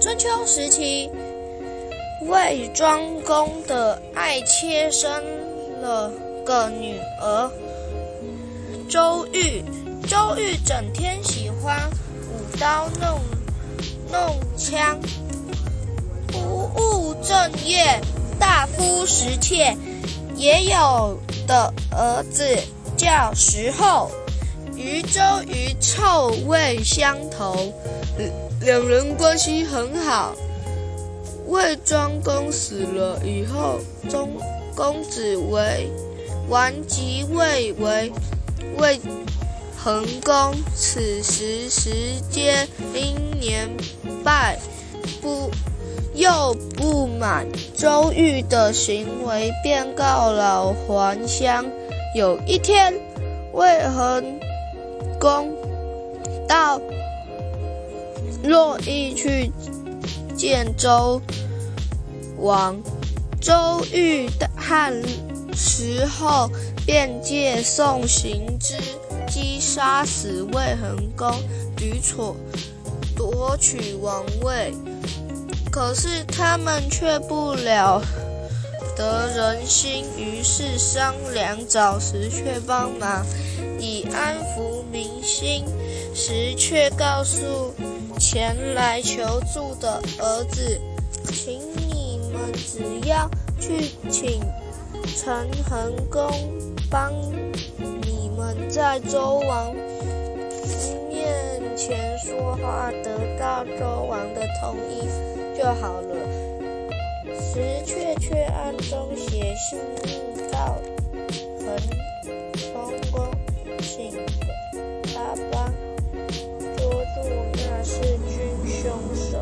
春秋时期，魏庄公的爱妾生了个女儿周瑜。周瑜整天喜欢舞刀弄弄枪，不务正业，大夫食妾。也有的儿子叫石厚，与周瑜臭味相投，两人关系很好。魏庄公死了以后，中公子为王即位为魏桓公。此时时间因年败不。又不满周瑜的行为，便告老还乡。有一天，魏恒公到洛邑去见周王，周瑜和时候便借送行之机杀死魏桓公，吕楚夺取王位。可是他们却不了得人心，于是商量找石却帮忙，以安抚民心。石却告诉前来求助的儿子：“请你们只要去请陈桓公帮你们在周王面前说话，得到周王的同意。”就好了。石雀却暗中写信告恒公，请他帮捉住那弑君凶手。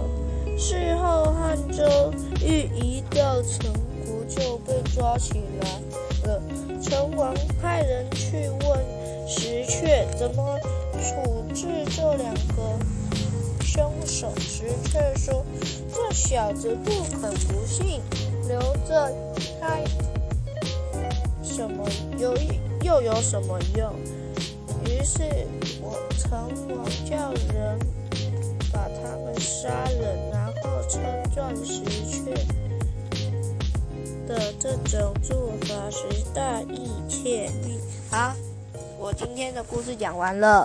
事后汉周玉一到陈国就被抓起来了。陈王派人去问石雀怎么处置这两个凶手，石雀说。这小子不肯不信，留着他什么有又有什么用？于是我成王叫人把他们杀了，然后称钻石雀的这种做法是大义切利。好，我今天的故事讲完了。